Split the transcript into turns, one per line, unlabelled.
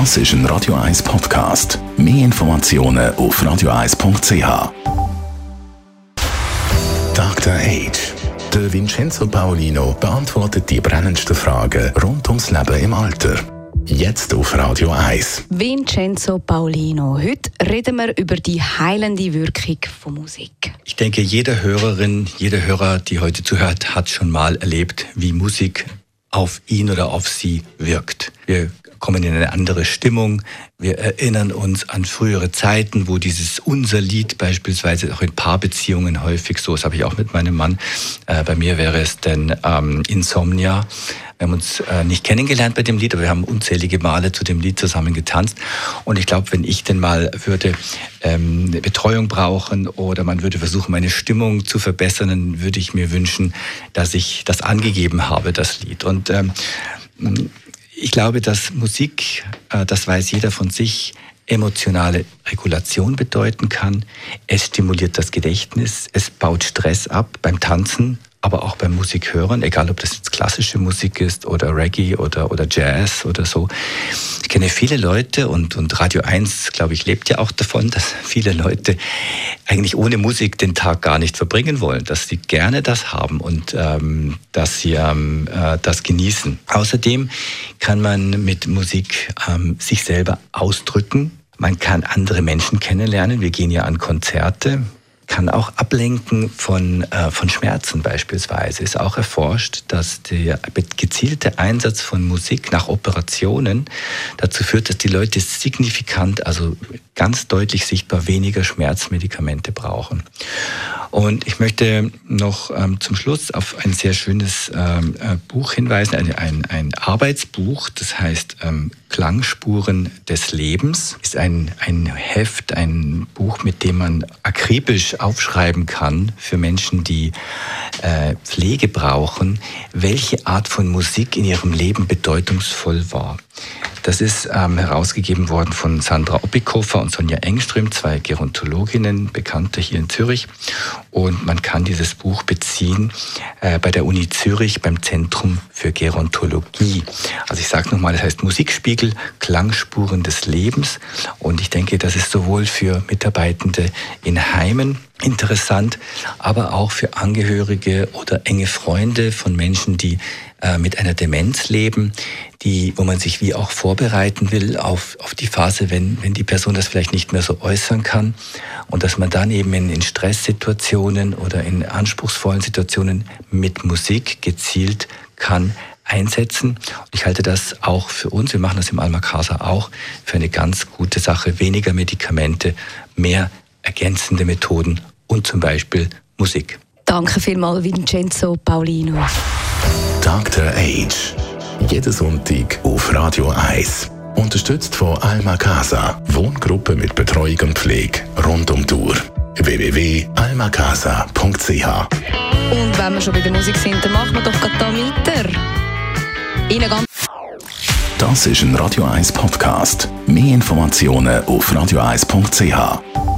Das ist ein Radio 1 Podcast. Mehr Informationen auf radio1.ch. Dr. Age. Der Vincenzo Paolino beantwortet die brennendsten Fragen rund ums Leben im Alter. Jetzt auf Radio 1.
Vincenzo Paolino. Heute reden wir über die heilende Wirkung von Musik.
Ich denke, jede Hörerin, jeder Hörer, die heute zuhört, hat schon mal erlebt, wie Musik auf ihn oder auf sie wirkt. Wir kommen in eine andere Stimmung. Wir erinnern uns an frühere Zeiten, wo dieses unser Lied beispielsweise auch in Paarbeziehungen häufig so, das habe ich auch mit meinem Mann. Äh, bei mir wäre es denn ähm, Insomnia. Wir haben uns äh, nicht kennengelernt bei dem Lied, aber wir haben unzählige Male zu dem Lied zusammen getanzt. Und ich glaube, wenn ich denn mal würde ähm, Betreuung brauchen oder man würde versuchen, meine Stimmung zu verbessern, dann würde ich mir wünschen, dass ich das angegeben habe, das Lied. Und ähm, ich glaube, dass Musik, äh, das weiß jeder von sich, emotionale Regulation bedeuten kann. Es stimuliert das Gedächtnis, es baut Stress ab beim Tanzen, aber auch beim Musikhören, egal ob das jetzt klassische Musik ist oder Reggae oder, oder Jazz oder so. Ich kenne viele Leute und, und Radio 1, glaube ich, lebt ja auch davon, dass viele Leute eigentlich ohne Musik den Tag gar nicht verbringen wollen, dass sie gerne das haben und ähm, dass sie ähm, äh, das genießen. Außerdem kann man mit Musik ähm, sich selber ausdrücken. Man kann andere Menschen kennenlernen. Wir gehen ja an Konzerte kann auch ablenken von, äh, von Schmerzen beispielsweise. Ist auch erforscht, dass der gezielte Einsatz von Musik nach Operationen dazu führt, dass die Leute signifikant, also ganz deutlich sichtbar weniger Schmerzmedikamente brauchen. Und ich möchte noch ähm, zum Schluss auf ein sehr schönes ähm, äh, Buch hinweisen, ein, ein, ein, Arbeitsbuch, das heißt ähm, Klangspuren des Lebens. Ist ein, ein Heft, ein Buch, mit dem man akribisch aufschreiben kann für Menschen, die äh, Pflege brauchen, welche Art von Musik in ihrem Leben bedeutungsvoll war. Das ist ähm, herausgegeben worden von Sandra Oppikofer und Sonja Engström, zwei Gerontologinnen, Bekannte hier in Zürich. Und man kann dieses Buch beziehen äh, bei der Uni Zürich beim Zentrum für Gerontologie. Also ich sage nochmal, das heißt Musikspiegel, Klangspuren des Lebens. Und ich denke, das ist sowohl für Mitarbeitende in Heimen interessant, aber auch für Angehörige oder enge Freunde von Menschen, die äh, mit einer Demenz leben, die, wo man sich wie auch vorbereiten will auf, auf die Phase, wenn, wenn die Person das vielleicht nicht mehr so äußern kann und dass man dann eben in, in Stresssituationen oder in anspruchsvollen Situationen mit Musik gezielt kann einsetzen. Ich halte das auch für uns, wir machen das im Alma Casa auch, für eine ganz gute Sache. Weniger Medikamente, mehr ergänzende Methoden und zum Beispiel Musik.
Danke vielmals, Vincenzo Paulino.
Dr. Age. Jeden Sonntag auf Radio 1. Unterstützt von Alma Casa. Wohngruppe mit Betreuung und Pflege rund um die Uhr. www.almacasa.ch
Und wenn wir schon bei der Musik sind, dann machen wir doch gerade da weiter. Ihnen ganz
das ist ein Radio 1 Podcast. Mehr Informationen auf radio1.ch.